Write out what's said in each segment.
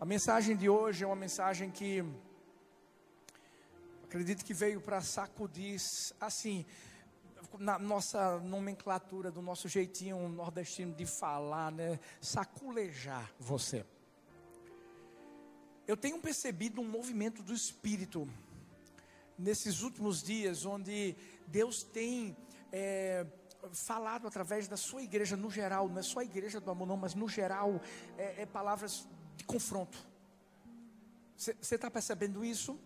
A mensagem de hoje é uma mensagem que acredito que veio para sacudir, assim, na nossa nomenclatura, do nosso jeitinho nordestino de falar, né? Saculejar você. Eu tenho percebido um movimento do Espírito nesses últimos dias, onde Deus tem é, falado através da sua igreja no geral, não é só a igreja do amor, não, mas no geral, é, é palavras de confronto. Você está percebendo isso?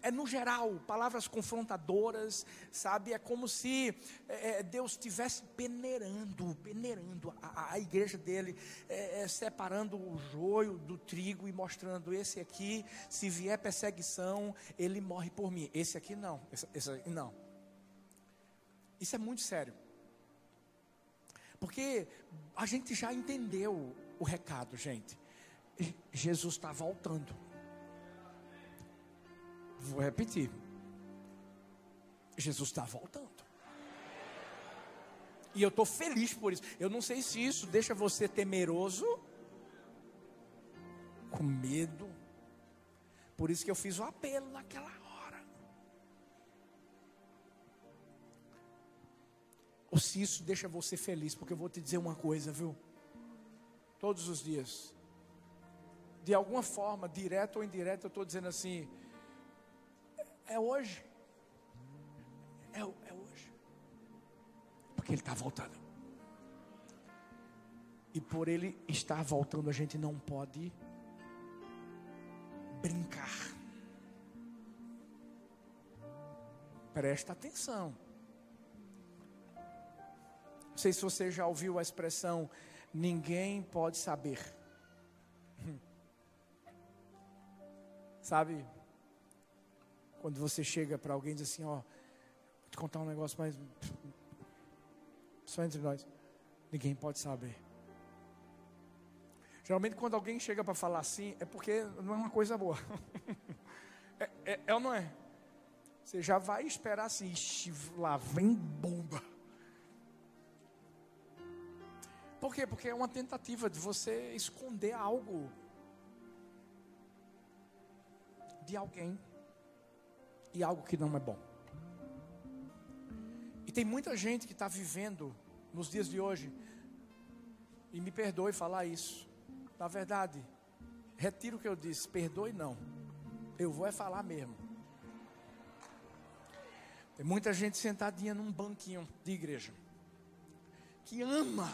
É no geral, palavras confrontadoras, sabe? É como se é, é Deus estivesse peneirando, peneirando a, a igreja dele, é, é, separando o joio do trigo e mostrando: esse aqui, se vier perseguição, ele morre por mim. Esse aqui não, esse, esse não. Isso é muito sério. Porque a gente já entendeu o recado, gente. Jesus está voltando. Vou repetir. Jesus está voltando. E eu estou feliz por isso. Eu não sei se isso deixa você temeroso, com medo. Por isso que eu fiz o apelo naquela ou se isso deixa você feliz, porque eu vou te dizer uma coisa, viu? Todos os dias, de alguma forma, direta ou indireta, eu estou dizendo assim: é hoje, é, é hoje, porque Ele está voltando, e por Ele estar voltando, a gente não pode brincar. Presta atenção. Não sei se você já ouviu a expressão: ninguém pode saber. Sabe? Quando você chega para alguém e diz assim: Ó, vou te contar um negócio, mas. Só entre nós. Ninguém pode saber. Geralmente, quando alguém chega para falar assim, é porque não é uma coisa boa. é, é, é ou não é? Você já vai esperar assim, lá vem bomba. Por quê? Porque é uma tentativa de você esconder algo de alguém e algo que não é bom. E tem muita gente que está vivendo nos dias de hoje, e me perdoe falar isso, na verdade, retiro o que eu disse, perdoe não, eu vou é falar mesmo. Tem muita gente sentadinha num banquinho de igreja, que ama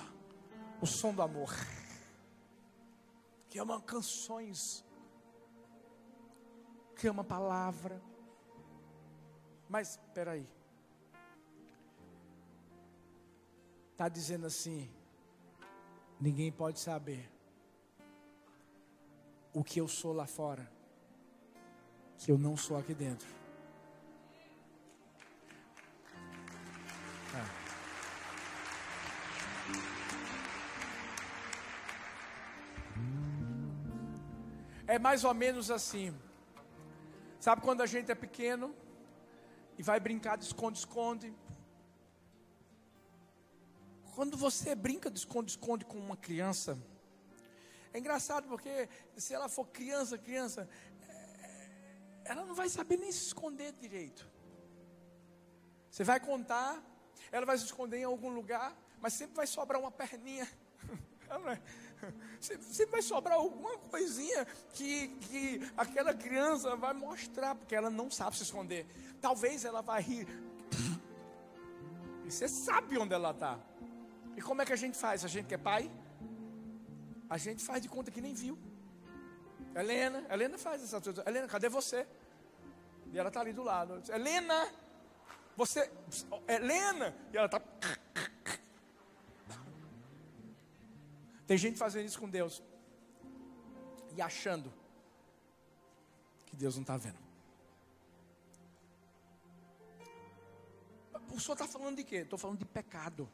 o som do amor, que ama canções, que ama a palavra. Mas, espera aí. Está dizendo assim, ninguém pode saber o que eu sou lá fora, que eu não sou aqui dentro. É. É mais ou menos assim. Sabe quando a gente é pequeno e vai brincar de esconde-esconde? Quando você brinca de esconde-esconde com uma criança, é engraçado porque se ela for criança, criança, é, ela não vai saber nem se esconder direito. Você vai contar, ela vai se esconder em algum lugar, mas sempre vai sobrar uma perninha. Sempre vai sobrar alguma coisinha que, que aquela criança vai mostrar, porque ela não sabe se esconder. Talvez ela vai rir. E você sabe onde ela está. E como é que a gente faz? A gente que é pai? A gente faz de conta que nem viu. Helena, Helena faz essa coisa. Helena, cadê você? E ela está ali do lado. Helena, você, Helena, e ela está Tem gente fazendo isso com Deus e achando que Deus não está vendo. O senhor está falando de quê? Estou falando de pecado.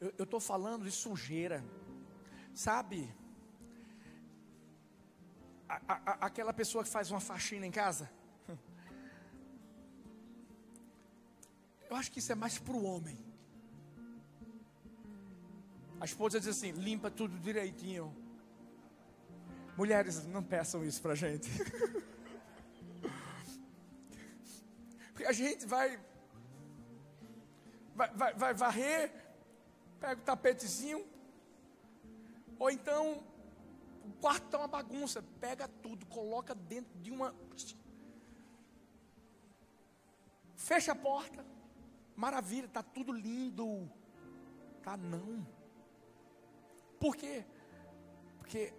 Eu estou falando de sujeira. Sabe? A, a, aquela pessoa que faz uma faxina em casa. Eu acho que isso é mais para o homem. A esposa diz assim: limpa tudo direitinho. Mulheres, não peçam isso pra gente. Porque a gente vai, vai, vai, vai varrer, pega o tapetezinho, ou então o quarto está uma bagunça, pega tudo, coloca dentro de uma. Fecha a porta, maravilha, está tudo lindo. Tá não. Por quê? Porque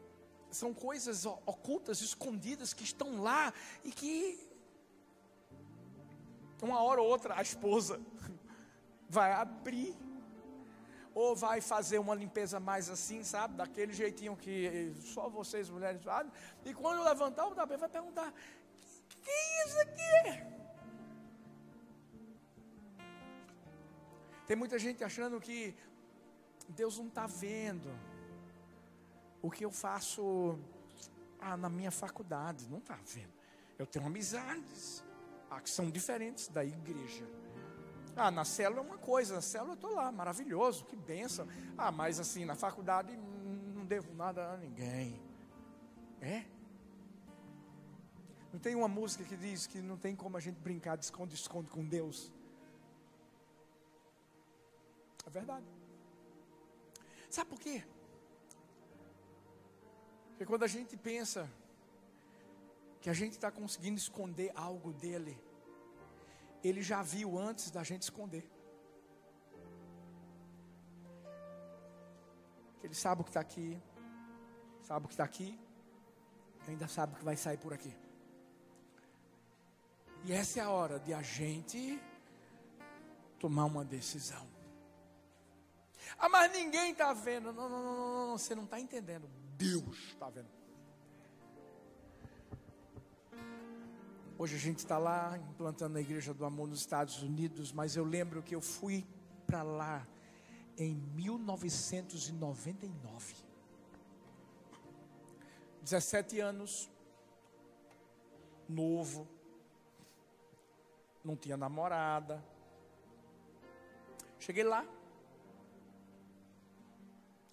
são coisas ocultas, escondidas que estão lá e que uma hora ou outra a esposa vai abrir ou vai fazer uma limpeza mais assim, sabe, daquele jeitinho que só vocês mulheres fazem. E quando levantar o tapete vai perguntar: "Que é isso aqui?" Tem muita gente achando que Deus não está vendo o que eu faço ah, na minha faculdade, não está vendo. Eu tenho amizades ah, que são diferentes da igreja. Ah, na célula é uma coisa, na célula eu estou lá, maravilhoso, que benção. Ah, mas assim, na faculdade não devo nada a ninguém. É? Não tem uma música que diz que não tem como a gente brincar de esconde-esconde com Deus? É verdade. Sabe por quê? Porque quando a gente pensa que a gente está conseguindo esconder algo dele, ele já viu antes da gente esconder. Ele sabe o que está aqui, sabe o que está aqui, ainda sabe o que vai sair por aqui. E essa é a hora de a gente tomar uma decisão. Ah, mas ninguém está vendo. Não, não, não, não, não, você não está entendendo. Deus está vendo. Hoje a gente está lá implantando a Igreja do Amor nos Estados Unidos, mas eu lembro que eu fui para lá em 1999. 17 anos, novo, não tinha namorada. Cheguei lá,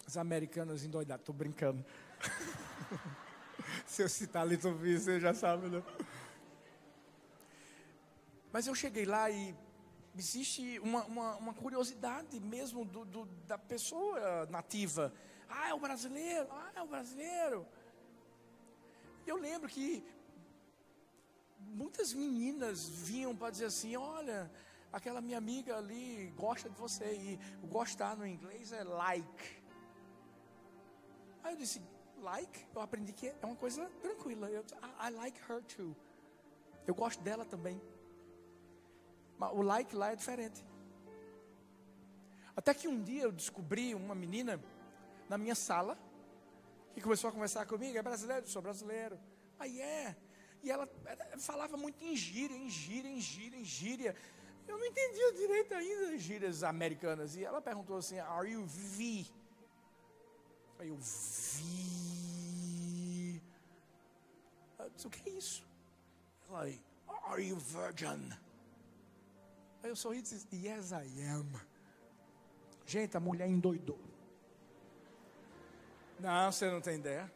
as americanas endoidadas, estou brincando. Se eu citar Little V, você já sabe, né? Mas eu cheguei lá e existe uma, uma, uma curiosidade mesmo do, do, da pessoa nativa. Ah, é o brasileiro, ah, é o brasileiro. Eu lembro que muitas meninas vinham para dizer assim: olha, aquela minha amiga ali gosta de você. E gostar no inglês é like. Aí eu disse, like, eu aprendi que é uma coisa tranquila. Eu, I, I like her too. Eu gosto dela também. Mas o like lá é diferente. Até que um dia eu descobri uma menina na minha sala que começou a conversar comigo. É brasileiro? Sou brasileiro. Aí é. E ela falava muito em gíria, em gíria, em gíria, em gíria. Eu não entendia direito ainda as gírias americanas. E ela perguntou assim: Are you V? Aí eu vi. Eu disse, o que é isso? Ela aí, are you virgin? Aí eu sorri e disse, yes I am. Gente, a mulher endoidou. Não, você não tem ideia.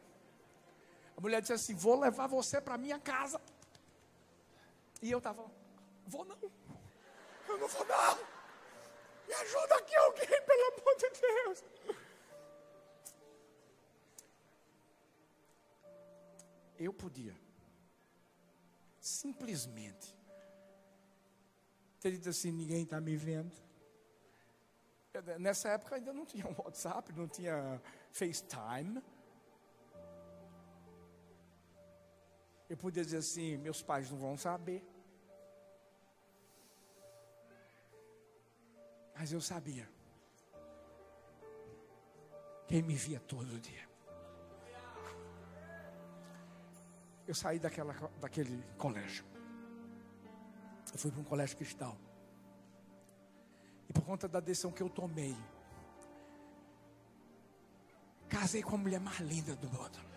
A mulher disse assim: Vou levar você para minha casa. E eu estava, vou não. Eu não vou não. Me ajuda aqui alguém, pelo amor de Deus. Eu podia simplesmente ter dito assim: ninguém está me vendo. Nessa época ainda não tinha WhatsApp, não tinha FaceTime. Eu podia dizer assim: meus pais não vão saber. Mas eu sabia. Quem me via todo dia. Eu saí daquela, daquele colégio. Eu fui para um colégio cristal. E por conta da decisão que eu tomei, casei com a mulher mais linda do mundo.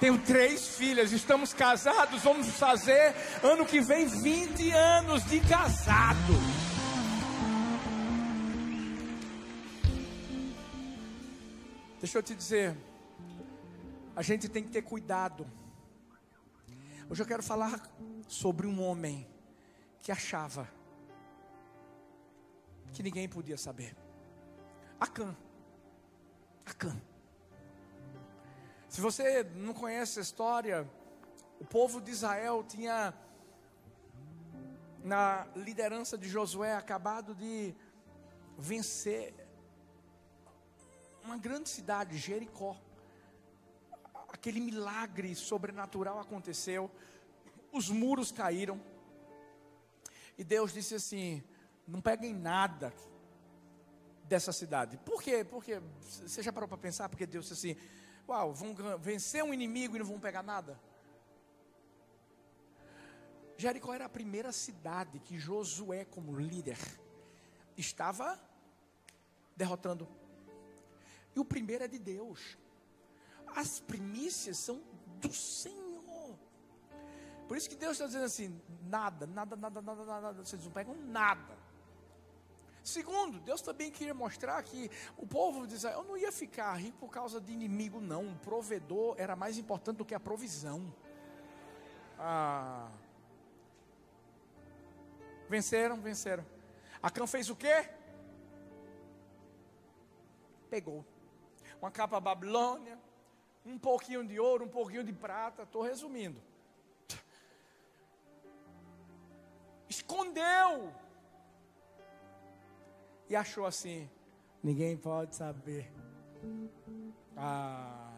Tenho três filhas, estamos casados, vamos fazer ano que vem 20 anos de casado. Deixa eu te dizer, a gente tem que ter cuidado. Hoje eu quero falar sobre um homem que achava que ninguém podia saber. Acã. Acã. Se você não conhece a história, o povo de Israel tinha, na liderança de Josué, acabado de vencer uma grande cidade, Jericó. Aquele milagre sobrenatural aconteceu, os muros caíram, e Deus disse assim: não peguem nada dessa cidade. Por quê? Porque você já parou para pensar? Porque Deus disse assim: Uau, vão vencer um inimigo e não vão pegar nada? Jericó era a primeira cidade que Josué, como líder, estava derrotando. E o primeiro é de Deus. As primícias são do Senhor. Por isso que Deus está dizendo assim: nada, nada, nada, nada, nada, vocês não pegam nada. Segundo, Deus também queria mostrar que o povo de Israel não ia ficar rico por causa de inimigo, não. O provedor era mais importante do que a provisão. Ah. Venceram, venceram. Acã fez o quê? Pegou. Uma capa Babilônia, um pouquinho de ouro, um pouquinho de prata. Estou resumindo. Escondeu e achou assim: ninguém pode saber. Ah.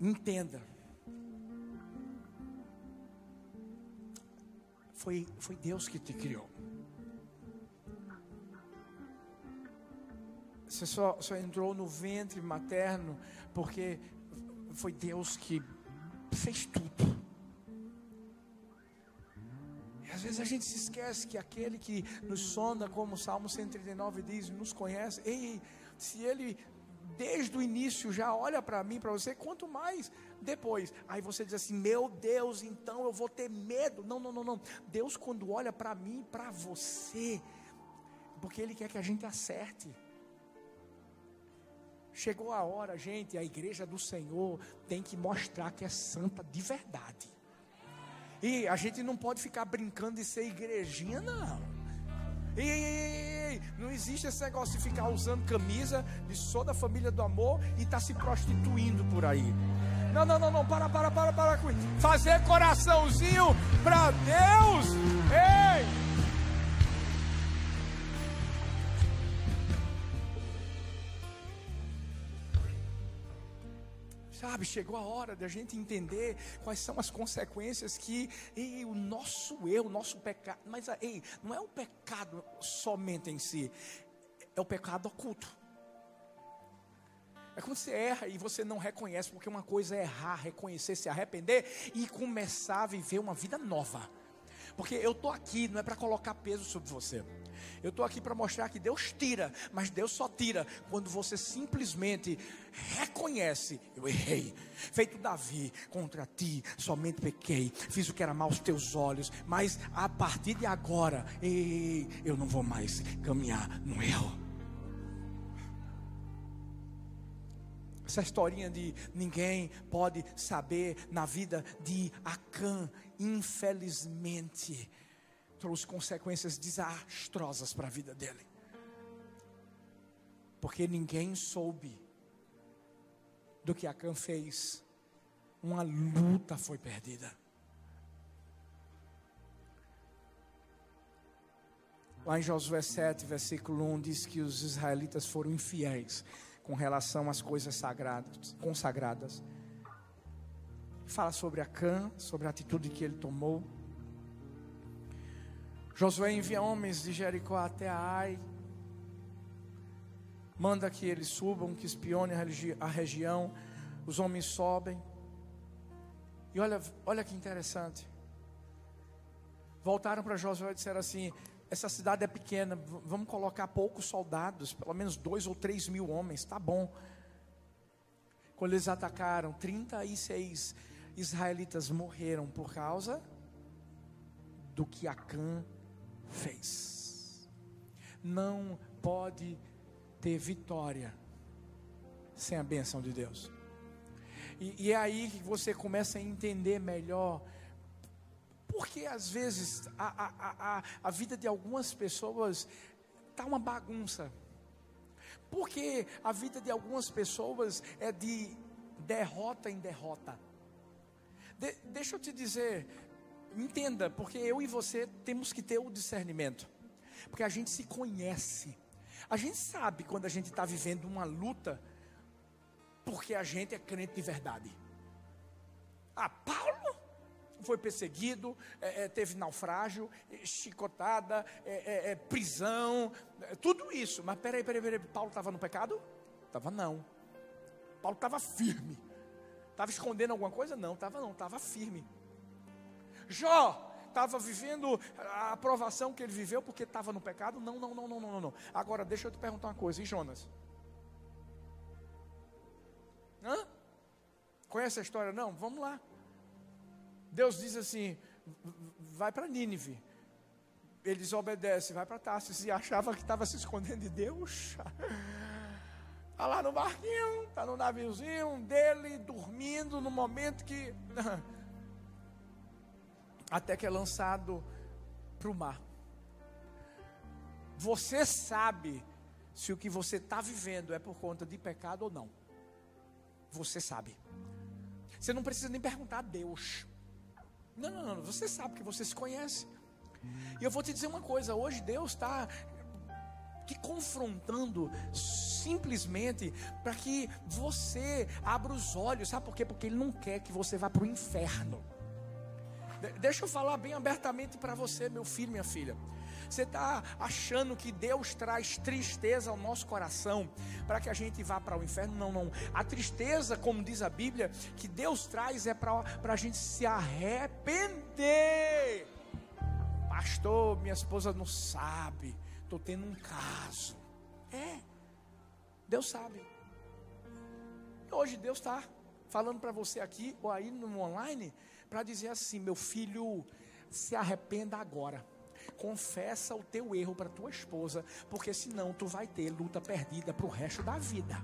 Entenda. Foi, foi Deus que te criou. Você só, só entrou no ventre materno porque foi Deus que fez tudo. Às vezes a gente se esquece que aquele que nos sonda, como o Salmo 139 diz, nos conhece, ei, se ele desde o início já olha para mim, para você, quanto mais depois. Aí você diz assim: Meu Deus, então eu vou ter medo. Não, não, não, não. Deus, quando olha para mim, para você, porque Ele quer que a gente acerte. Chegou a hora, gente, a igreja do Senhor tem que mostrar que é santa de verdade. E a gente não pode ficar brincando de ser igrejinha, não. Ei, ei, ei, não existe esse negócio de ficar usando camisa de sou da família do amor e tá se prostituindo por aí. Não, não, não, não, para, para, para, para. Fazer coraçãozinho para Deus. Ei! Sabe, chegou a hora da gente entender quais são as consequências que ei, o nosso eu, o nosso pecado, mas ei, não é o pecado somente em si, é o pecado oculto. É quando você erra e você não reconhece, porque uma coisa é errar, reconhecer, se arrepender e começar a viver uma vida nova. Porque eu estou aqui não é para colocar peso sobre você. Eu estou aqui para mostrar que Deus tira, mas Deus só tira quando você simplesmente reconhece: eu errei. Feito Davi, contra ti somente pequei, fiz o que era mal aos teus olhos, mas a partir de agora, ei, eu não vou mais caminhar no erro. Essa historinha de ninguém pode saber na vida de Acã, infelizmente, trouxe consequências desastrosas para a vida dele. Porque ninguém soube do que Acã fez. Uma luta foi perdida. Lá em Josué 7, versículo 1, diz que os israelitas foram infiéis com relação às coisas sagradas, consagradas. Fala sobre Acã, sobre a atitude que ele tomou. Josué envia homens de Jericó até a Ai. Manda que eles subam, que espionem a, a região. Os homens sobem. E olha, olha que interessante. Voltaram para Josué e disseram assim: essa cidade é pequena, vamos colocar poucos soldados, pelo menos dois ou três mil homens, tá bom. Quando eles atacaram, 36 israelitas morreram por causa do que Acã fez. não pode ter vitória sem a benção de Deus. E, e é aí que você começa a entender melhor porque às vezes a, a, a, a vida de algumas pessoas está uma bagunça. Porque a vida de algumas pessoas é de derrota em derrota. De, deixa eu te dizer, entenda, porque eu e você temos que ter o discernimento. Porque a gente se conhece. A gente sabe quando a gente está vivendo uma luta, porque a gente é crente de verdade. Ah, Paulo foi perseguido, é, é, teve naufrágio, é, chicotada, é, prisão, tudo isso. Mas peraí, peraí, peraí, Paulo estava no pecado? Estava não. Paulo estava firme. Estava escondendo alguma coisa? Não, estava não, estava firme. Jó estava vivendo a aprovação que ele viveu porque estava no pecado? Não, não, não, não, não, não. Agora, deixa eu te perguntar uma coisa, e Jonas? Hã? Conhece a história? Não? Vamos lá. Deus diz assim: vai para Nínive. Ele desobedece, vai para Tarsis e achava que estava se escondendo de Deus. Está lá no barquinho, está no naviozinho dele, dormindo no momento que. Até que é lançado para o mar. Você sabe se o que você está vivendo é por conta de pecado ou não. Você sabe. Você não precisa nem perguntar a Deus. Não, não, não. Você sabe que você se conhece. E eu vou te dizer uma coisa: hoje Deus está te confrontando simplesmente para que você abra os olhos. Sabe por quê? Porque Ele não quer que você vá para o inferno. De deixa eu falar bem abertamente para você, meu filho, minha filha. Você está achando que Deus traz tristeza ao nosso coração para que a gente vá para o inferno? Não, não. A tristeza, como diz a Bíblia, que Deus traz é para a gente se arrepender. Pastor, minha esposa não sabe. Estou tendo um caso. É. Deus sabe. Hoje Deus está falando para você aqui ou aí no online para dizer assim, meu filho, se arrependa agora confessa o teu erro para tua esposa, porque senão tu vai ter luta perdida para o resto da vida.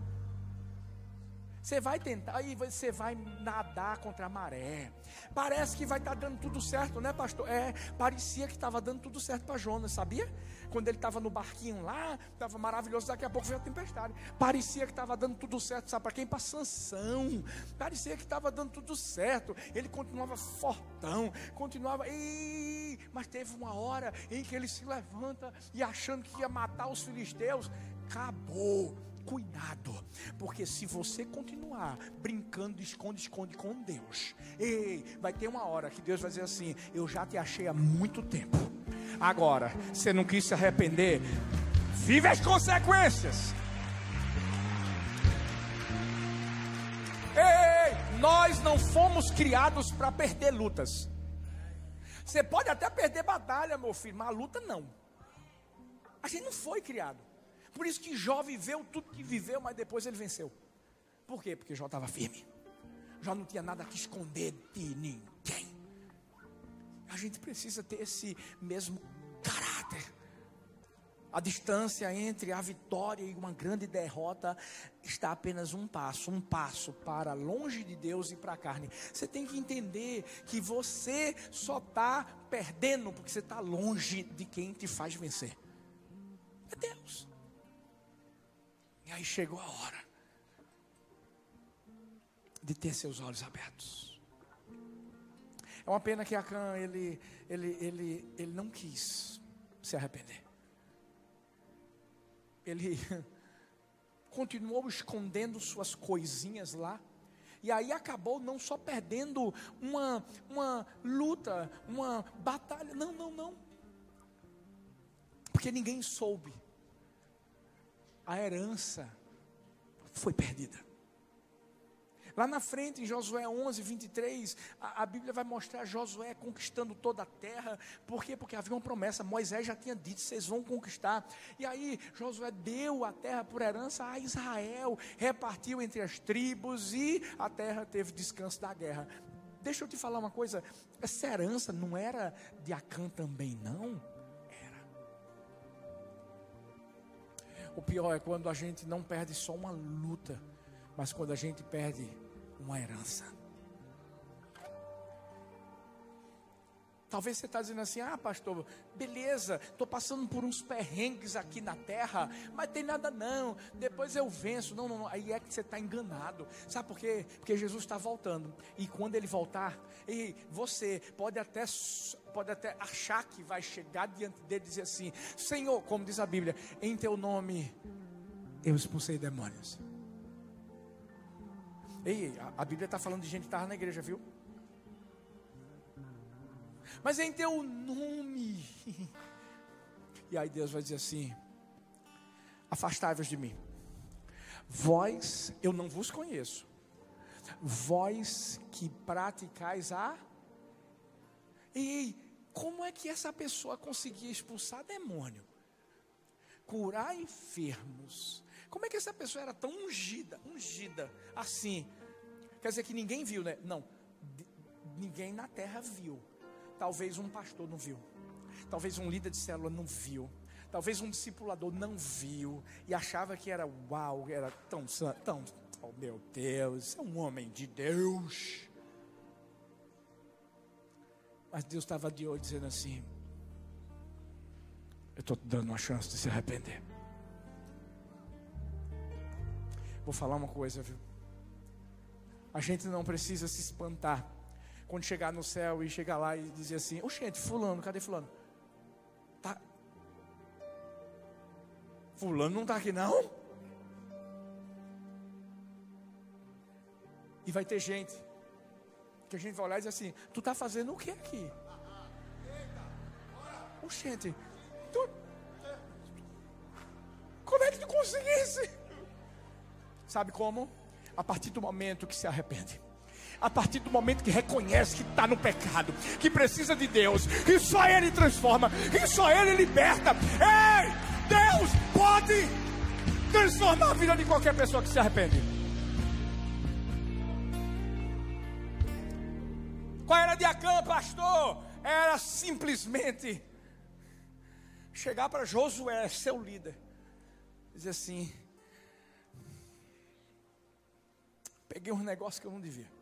Você vai tentar e você vai nadar contra a maré. Parece que vai estar tá dando tudo certo, né, pastor? É, parecia que estava dando tudo certo para Jonas, sabia? Quando ele estava no barquinho lá, estava maravilhoso, daqui a pouco veio a tempestade. Parecia que estava dando tudo certo, sabe para quem? Para Sansão. Parecia que estava dando tudo certo. Ele continuava fortão, continuava. E... Mas teve uma hora em que ele se levanta e achando que ia matar os filisteus, acabou cuidado, porque se você continuar brincando de esconde-esconde com Deus, ei, vai ter uma hora que Deus vai dizer assim: Eu já te achei há muito tempo. Agora, você não quis se arrepender, vive as consequências. Ei, nós não fomos criados para perder lutas. Você pode até perder batalha, meu filho, mas a luta não. A gente não foi criado. Por isso que Jó viveu tudo que viveu, mas depois ele venceu. Por quê? Porque Jó estava firme. Jó não tinha nada que esconder de ninguém. A gente precisa ter esse mesmo caráter. A distância entre a vitória e uma grande derrota está apenas um passo, um passo para longe de Deus e para a carne. Você tem que entender que você só está perdendo porque você está longe de quem te faz vencer. É Deus. E aí chegou a hora de ter seus olhos abertos. É uma pena que Acã ele, ele, ele, ele não quis se arrepender. Ele continuou escondendo suas coisinhas lá. E aí acabou não só perdendo uma, uma luta, uma batalha. Não, não, não. Porque ninguém soube a herança foi perdida. Lá na frente, em Josué 11, 23, a, a, Bíblia vai mostrar Josué conquistando toda a terra. Por quê? Porque havia uma promessa. Moisés já tinha dito: vocês vão conquistar. E aí, Josué deu a terra por herança a Israel, repartiu entre as tribos e a terra teve descanso da guerra. Deixa eu te falar uma coisa: essa herança não era de Acã também, não. O pior é quando a gente não perde só uma luta, mas quando a gente perde uma herança. Talvez você está dizendo assim: ah, pastor, beleza, estou passando por uns perrengues aqui na terra, mas tem nada não, depois eu venço. Não, não, não. aí é que você está enganado. Sabe por quê? Porque Jesus está voltando, e quando ele voltar, e você pode até, pode até achar que vai chegar diante dele e dizer assim: Senhor, como diz a Bíblia, em teu nome eu expulsei demônios. Ei, a, a Bíblia está falando de gente que estava na igreja, viu? Mas em teu nome. E aí Deus vai dizer assim: Afastai-vos de mim, vós, eu não vos conheço, vós que praticais a. E como é que essa pessoa conseguia expulsar demônio, curar enfermos? Como é que essa pessoa era tão ungida, ungida assim? Quer dizer que ninguém viu, né? Não, ninguém na terra viu. Talvez um pastor não viu. Talvez um líder de célula não viu. Talvez um discipulador não viu e achava que era uau, era tão tão, oh meu Deus, é um homem de Deus. Mas Deus estava de olho dizendo assim: Eu estou te dando uma chance de se arrepender. Vou falar uma coisa, viu? A gente não precisa se espantar quando chegar no céu e chegar lá e dizer assim: Oxente, Fulano, cadê Fulano? Tá. Fulano não está aqui não? E vai ter gente que a gente vai olhar e dizer assim: Tu está fazendo o que aqui? Oxente, tu. Como é que tu conseguisse? Sabe como? A partir do momento que se arrepende a partir do momento que reconhece que está no pecado, que precisa de Deus, que só Ele transforma, que só Ele liberta. Ei, Deus pode transformar a vida de qualquer pessoa que se arrepende. Qual era de Acã, pastor? Era simplesmente chegar para Josué, seu líder, dizer assim: peguei um negócio que eu não devia.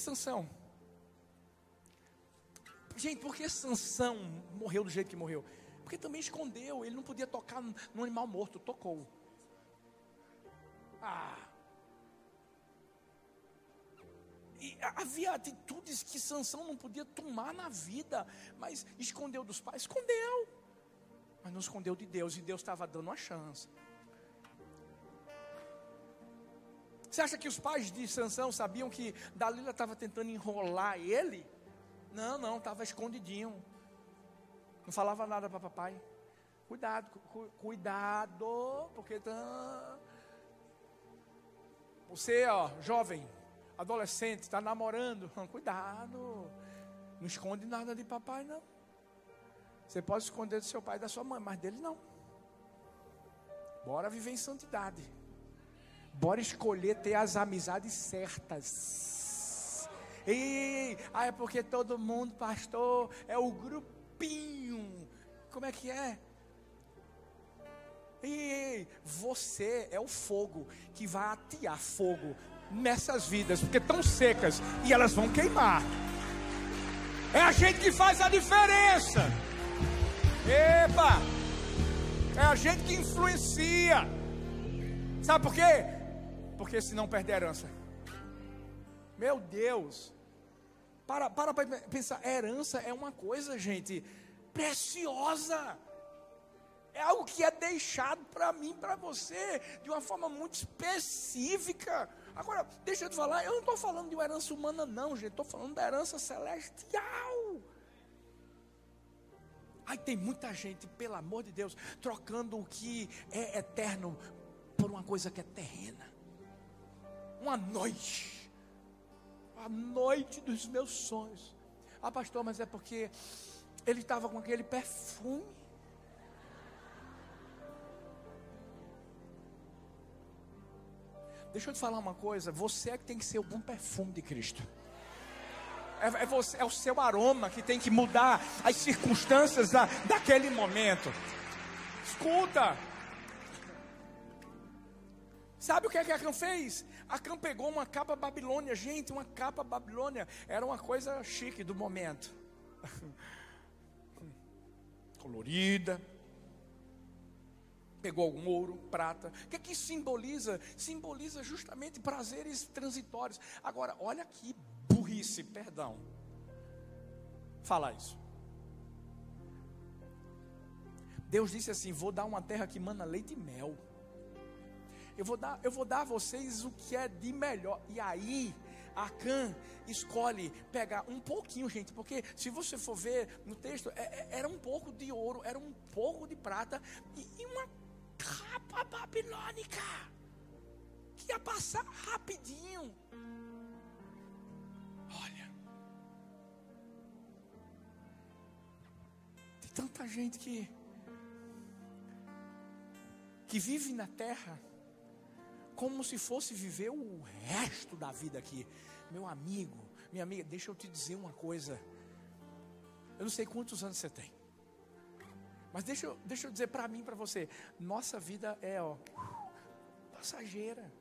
Sansão. Gente, por que Sansão morreu do jeito que morreu? Porque também escondeu, ele não podia tocar no animal morto, tocou. Ah. E havia atitudes que Sansão não podia tomar na vida, mas escondeu dos pais, escondeu. Mas não escondeu de Deus, e Deus estava dando uma chance. Você acha que os pais de Sansão sabiam que Dalila estava tentando enrolar ele? Não, não, estava escondidinho. Não falava nada para papai. Cuidado, cu, cuidado, porque tá... você, ó, jovem, adolescente, está namorando, cuidado. Não esconde nada de papai, não. Você pode esconder do seu pai e da sua mãe, mas dele não. Bora viver em santidade. Bora escolher ter as amizades certas. E ah, é porque todo mundo, pastor, é o grupinho. Como é que é? E você é o fogo que vai atear fogo nessas vidas, porque estão secas e elas vão queimar. É a gente que faz a diferença. Epa! É a gente que influencia. Sabe por quê? Porque senão perde a herança. Meu Deus. Para para pensar, herança é uma coisa, gente, preciosa. É algo que é deixado para mim, para você, de uma forma muito específica. Agora, deixa eu te falar, eu não estou falando de uma herança humana, não, gente. Estou falando da herança celestial. Ai, tem muita gente, pelo amor de Deus, trocando o que é eterno por uma coisa que é terrena uma noite, a noite dos meus sonhos. Ah, pastor, mas é porque ele estava com aquele perfume. Deixa eu te falar uma coisa, você é que tem que ser o bom perfume de Cristo. É, é, você, é o seu aroma que tem que mudar as circunstâncias da, daquele momento. Escuta. Sabe o que, é que a Cam fez? A Cam pegou uma capa babilônia. Gente, uma capa babilônia era uma coisa chique do momento. Colorida. Pegou algum ouro, prata. O que, é que simboliza? Simboliza justamente prazeres transitórios. Agora, olha que burrice, perdão. Falar isso. Deus disse assim: Vou dar uma terra que mana leite e mel. Eu vou dar, eu vou dar a vocês o que é de melhor. E aí, Acã escolhe pegar um pouquinho, gente, porque se você for ver no texto, é, é, era um pouco de ouro, era um pouco de prata e, e uma capa babilônica que ia passar rapidinho. Olha, tem tanta gente que que vive na terra como se fosse viver o resto da vida aqui. Meu amigo, minha amiga, deixa eu te dizer uma coisa. Eu não sei quantos anos você tem. Mas deixa eu, deixa eu dizer para mim, para você, nossa vida é ó, passageira.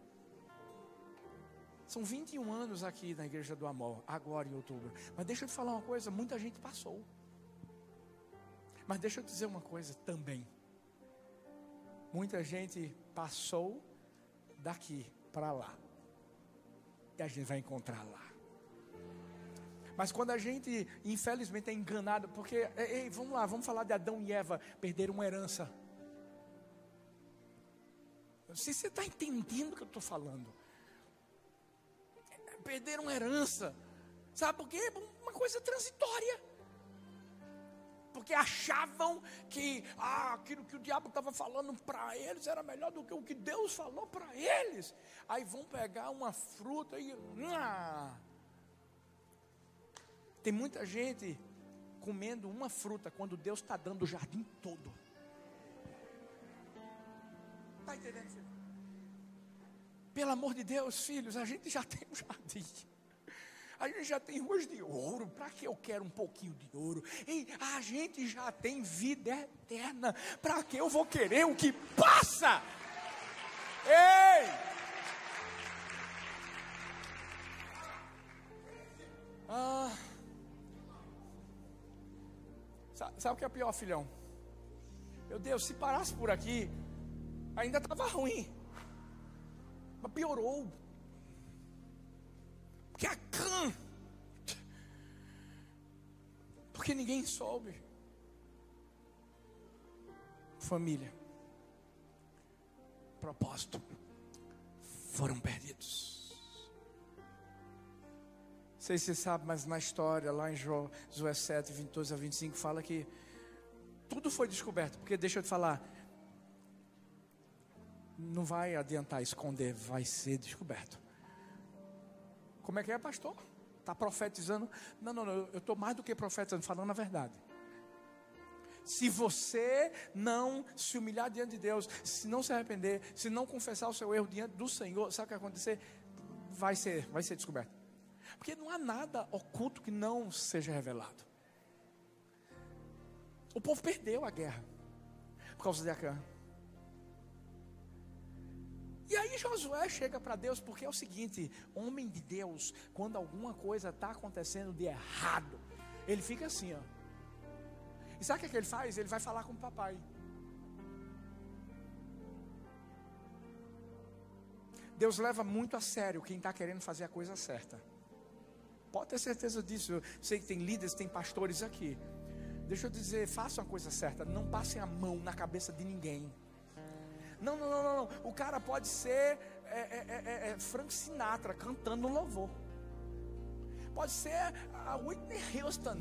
São 21 anos aqui na Igreja do Amor, agora em outubro. Mas deixa eu te falar uma coisa, muita gente passou. Mas deixa eu te dizer uma coisa também. Muita gente passou daqui para lá. E a gente vai encontrar lá. Mas quando a gente, infelizmente, é enganado, porque, ei, vamos lá, vamos falar de Adão e Eva perderam uma herança. Não sei se você está entendendo o que eu estou falando. Perderam uma herança. Sabe por quê? Uma coisa transitória porque achavam que ah, aquilo que o diabo estava falando para eles era melhor do que o que Deus falou para eles. Aí vão pegar uma fruta e. Ah, tem muita gente comendo uma fruta quando Deus está dando o jardim todo. Está entendendo, filho? Pelo amor de Deus, filhos, a gente já tem um jardim. A gente já tem ruas de ouro. Para que eu quero um pouquinho de ouro? Ei, a gente já tem vida eterna. Para que eu vou querer o que passa? Ei! Ah. Sabe o que é pior, filhão? Meu Deus, se parasse por aqui, ainda estava ruim. Mas piorou que a Cã. Porque ninguém soube. Família. Propósito. Foram perdidos. Não sei se você sabe, mas na história, lá em Josué 7, 22 a 25, fala que tudo foi descoberto. Porque deixa eu te falar, não vai adiantar esconder, vai ser descoberto. Como é que é, pastor? Está profetizando? Não, não, não, eu estou mais do que profetizando, falando a verdade. Se você não se humilhar diante de Deus, se não se arrepender, se não confessar o seu erro diante do Senhor, sabe o que vai acontecer? Vai ser, vai ser descoberto. Porque não há nada oculto que não seja revelado. O povo perdeu a guerra por causa de Acã. E aí Josué chega para Deus, porque é o seguinte: homem de Deus, quando alguma coisa está acontecendo de errado, ele fica assim, ó. E sabe o que, é que ele faz? Ele vai falar com o papai. Deus leva muito a sério quem está querendo fazer a coisa certa. Pode ter certeza disso. Eu sei que tem líderes, tem pastores aqui. Deixa eu dizer, façam a coisa certa. Não passem a mão na cabeça de ninguém. Não, não, não, não. O cara pode ser é, é, é, é, Frank Sinatra cantando um louvor. Pode ser a Whitney Houston.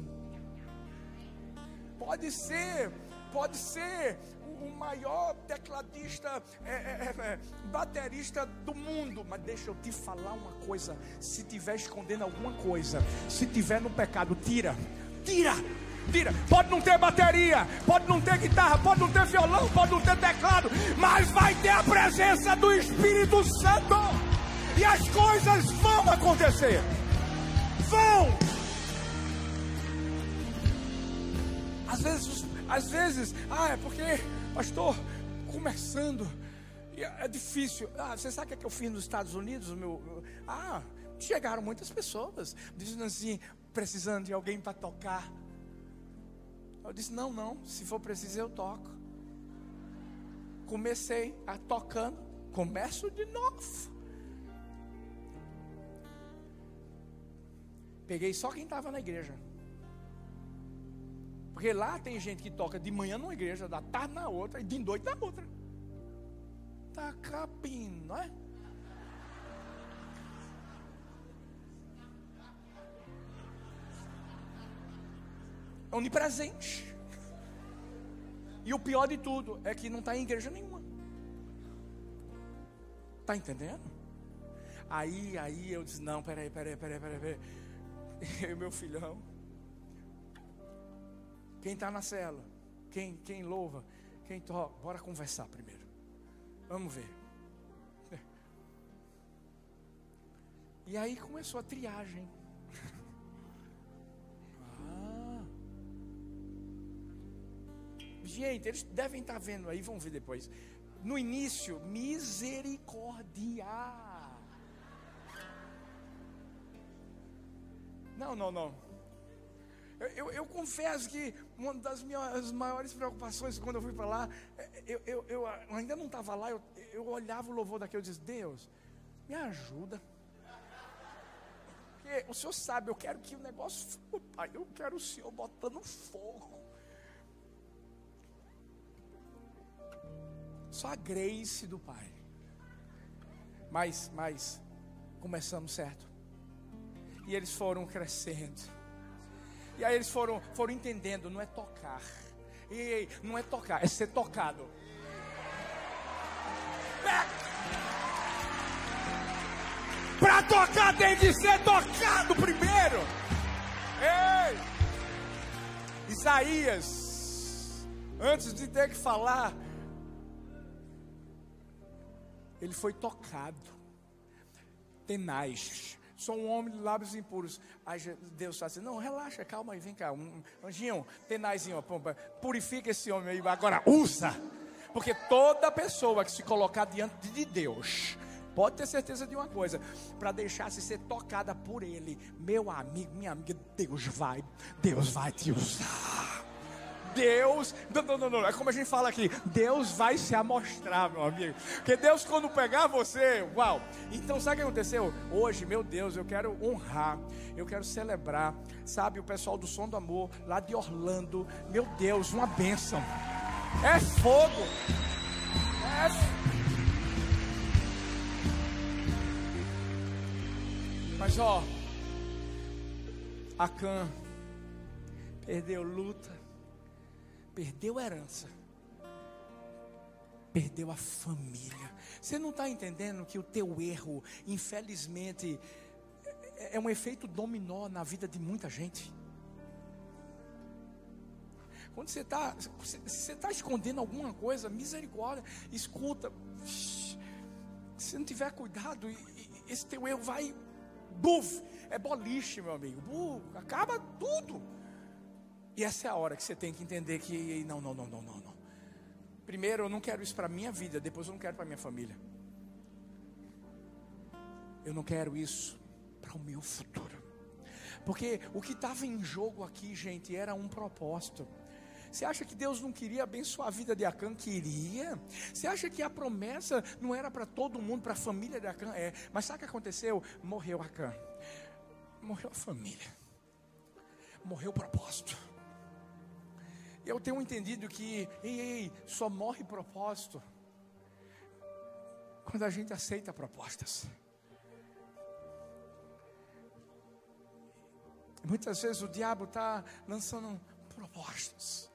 Pode ser, pode ser o maior tecladista, é, é, é, baterista do mundo. Mas deixa eu te falar uma coisa: se tiver escondendo alguma coisa, se tiver no pecado, tira, tira Tira. Pode não ter bateria, pode não ter guitarra, pode não ter violão, pode não ter teclado, mas vai ter a presença do Espírito Santo. E as coisas vão acontecer. Vão. Às vezes, às vezes, ah, é porque, pastor, começando, é difícil. Ah, você sabe o que, é que eu fiz nos Estados Unidos? Meu, ah, chegaram muitas pessoas dizendo assim, precisando de alguém para tocar. Eu disse: não, não, se for preciso eu toco. Comecei a tocando, começo de novo. Peguei só quem estava na igreja. Porque lá tem gente que toca de manhã numa igreja, da tarde na outra e de noite na outra. Tá capim, não é? Onipresente. E o pior de tudo é que não está em igreja nenhuma. Está entendendo? Aí, aí eu disse, não, peraí, peraí, peraí, peraí, peraí. Eu meu filhão. Quem está na cela? Quem, quem louva? Quem toca? Bora conversar primeiro. Vamos ver. E aí começou a triagem. Gente, eles devem estar vendo aí, vão ver depois. No início, misericórdia. Não, não, não. Eu, eu, eu, confesso que uma das minhas maiores preocupações quando eu fui para lá, eu, eu, eu, ainda não estava lá, eu, eu olhava o louvor daquele e disse, Deus, me ajuda. Porque o Senhor sabe, eu quero que o negócio, pai, eu quero o Senhor botando fogo. Só a grace do Pai. Mas, mas, começamos certo. E eles foram crescendo. E aí eles foram, foram entendendo, não é tocar. E não é tocar, é ser tocado. Para tocar tem de ser tocado primeiro. Ei! Isaías, antes de ter que falar, ele foi tocado. Tenaz. Sou um homem de lábios impuros. Aí Deus está assim: não, relaxa, calma aí, vem cá. Um, anjinho, tenazinho, purifica esse homem aí, agora usa. Porque toda pessoa que se colocar diante de Deus, pode ter certeza de uma coisa, para deixar-se ser tocada por Ele, meu amigo, minha amiga, Deus vai, Deus vai te usar. Deus, não, não, não, é como a gente fala aqui, Deus vai se amostrar, meu amigo. Porque Deus, quando pegar você, uau. Então, sabe o que aconteceu? Hoje, meu Deus, eu quero honrar, eu quero celebrar, sabe, o pessoal do Som do Amor, lá de Orlando, meu Deus, uma bênção. É fogo. É Mas ó, Acã perdeu luta, perdeu a herança, perdeu a família. Você não está entendendo que o teu erro, infelizmente, é, é um efeito dominó na vida de muita gente. Quando você está você tá escondendo alguma coisa, misericórdia, escuta. Se não tiver cuidado, esse teu erro vai, buf, é boliche, meu amigo, buf, acaba tudo. E essa é a hora que você tem que entender que não, não, não, não, não, não. Primeiro, eu não quero isso para minha vida, depois eu não quero para minha família. Eu não quero isso para o meu futuro. Porque o que estava em jogo aqui, gente, era um propósito. Você acha que Deus não queria abençoar a vida de Acã? Queria. Você acha que a promessa não era para todo mundo, para a família de Acã? É. Mas sabe o que aconteceu? Morreu Acã. Morreu a família. Morreu o propósito. Eu tenho entendido que, ei, ei, só morre propósito quando a gente aceita propostas. Muitas vezes o diabo está lançando propostas.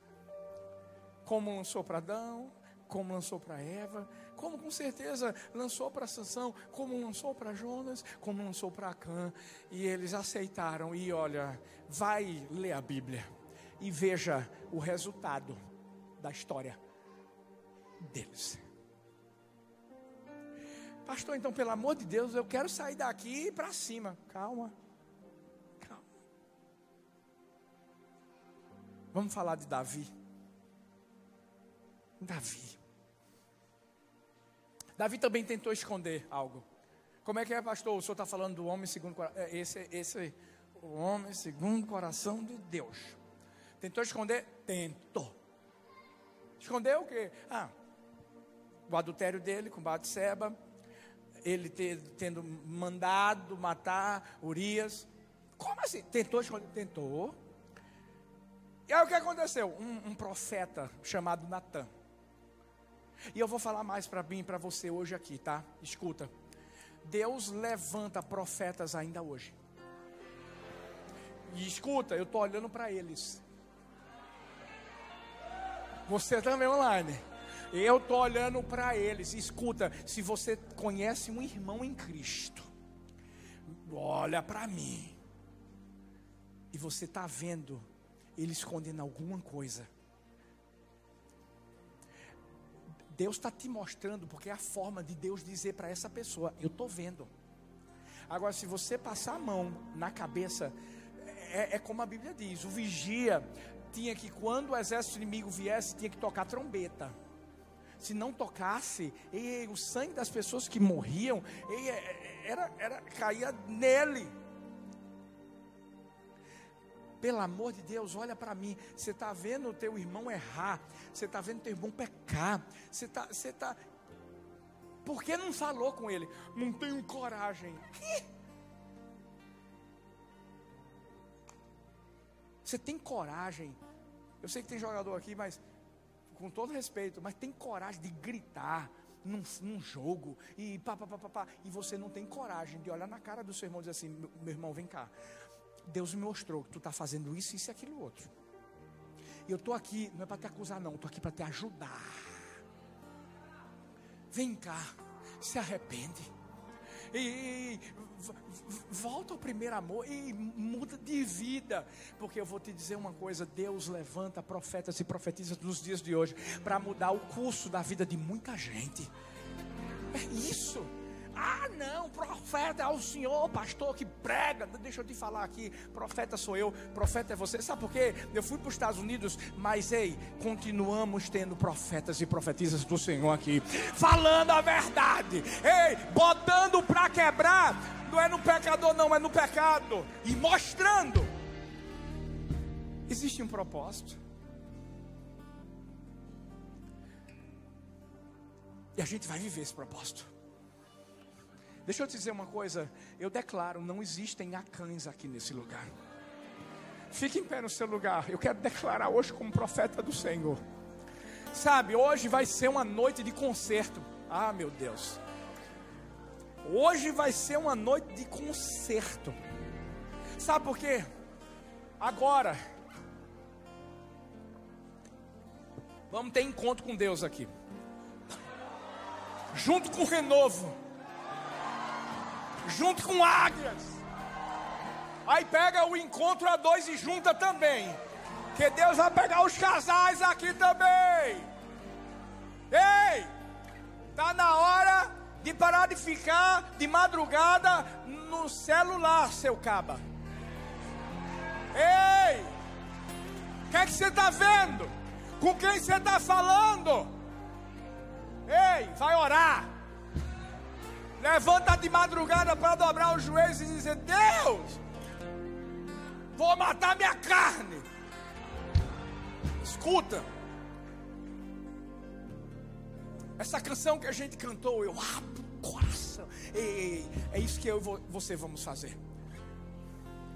Como lançou para Adão, como lançou para Eva, como com certeza lançou para Sansão, como lançou para Jonas, como lançou para Acã, e eles aceitaram. E olha, vai ler a Bíblia e veja o resultado da história deles. Pastor, então, pelo amor de Deus, eu quero sair daqui para cima. Calma. Calma. Vamos falar de Davi. Davi. Davi também tentou esconder algo. Como é que é, pastor? O senhor está falando do homem segundo é, esse, esse, o homem segundo o coração de Deus. Tentou esconder? Tentou. Escondeu o quê? Ah, o adultério dele com Batseba, ele ter, tendo mandado matar Urias. Como assim? Tentou esconder? Tentou. E aí o que aconteceu? Um, um profeta chamado Natan. E eu vou falar mais para mim e para você hoje aqui, tá? Escuta. Deus levanta profetas ainda hoje. E escuta, eu estou olhando para eles. Você também online. Eu estou olhando para eles. Escuta, se você conhece um irmão em Cristo, olha para mim. E você está vendo ele escondendo alguma coisa. Deus está te mostrando, porque é a forma de Deus dizer para essa pessoa: Eu estou vendo. Agora, se você passar a mão na cabeça, é, é, como a Bíblia diz: o vigia tinha que, quando o exército inimigo viesse, tinha que tocar trombeta. Se não tocasse, e, o sangue das pessoas que morriam e, era, era, caía nele. Pelo amor de Deus, olha para mim. Você está vendo o teu irmão errar. Você está vendo o teu irmão pecar. Você está. Você tá... Por que não falou com ele? Não tenho coragem. Você tem coragem. Eu sei que tem jogador aqui, mas com todo respeito, mas tem coragem de gritar num, num jogo e pá, pá, pá, pá, pá, e você não tem coragem de olhar na cara do seu irmão e dizer assim: meu irmão, vem cá. Deus me mostrou que tu está fazendo isso, isso e aquilo outro. E eu estou aqui, não é para te acusar, não, estou aqui para te ajudar. Vem cá, se arrepende. E, volta ao primeiro amor e muda de vida. Porque eu vou te dizer uma coisa: Deus levanta profetas e profetizas nos dias de hoje para mudar o curso da vida de muita gente. É isso. Ah, não, profeta é o senhor, pastor que prega. Deixa eu te falar aqui, profeta sou eu, profeta é você. Sabe por quê? Eu fui para os Estados Unidos, mas ei, continuamos tendo profetas e profetisas do Senhor aqui, falando a verdade. Ei, botando para quebrar, não é no pecador, não, é no pecado. E mostrando. Existe um propósito. E a gente vai viver esse propósito. Deixa eu te dizer uma coisa, eu declaro, não existem acães aqui nesse lugar. Fique em pé no seu lugar. Eu quero declarar hoje como profeta do Senhor. Sabe, hoje vai ser uma noite de concerto. Ah, meu Deus. Hoje vai ser uma noite de concerto. Sabe por quê? Agora, vamos ter encontro com Deus aqui. Junto com o renovo junto com águias. Aí pega o encontro a dois e junta também. Que Deus vai pegar os casais aqui também. Ei! Tá na hora de parar de ficar de madrugada no celular, seu caba. Ei! O que é que você está vendo? Com quem você está falando? Ei, vai orar. Levanta de madrugada para dobrar os joelhos e dizer: Deus, vou matar minha carne. Escuta. Essa canção que a gente cantou, eu abro o coração. Ei, ei, é isso que eu e você vamos fazer.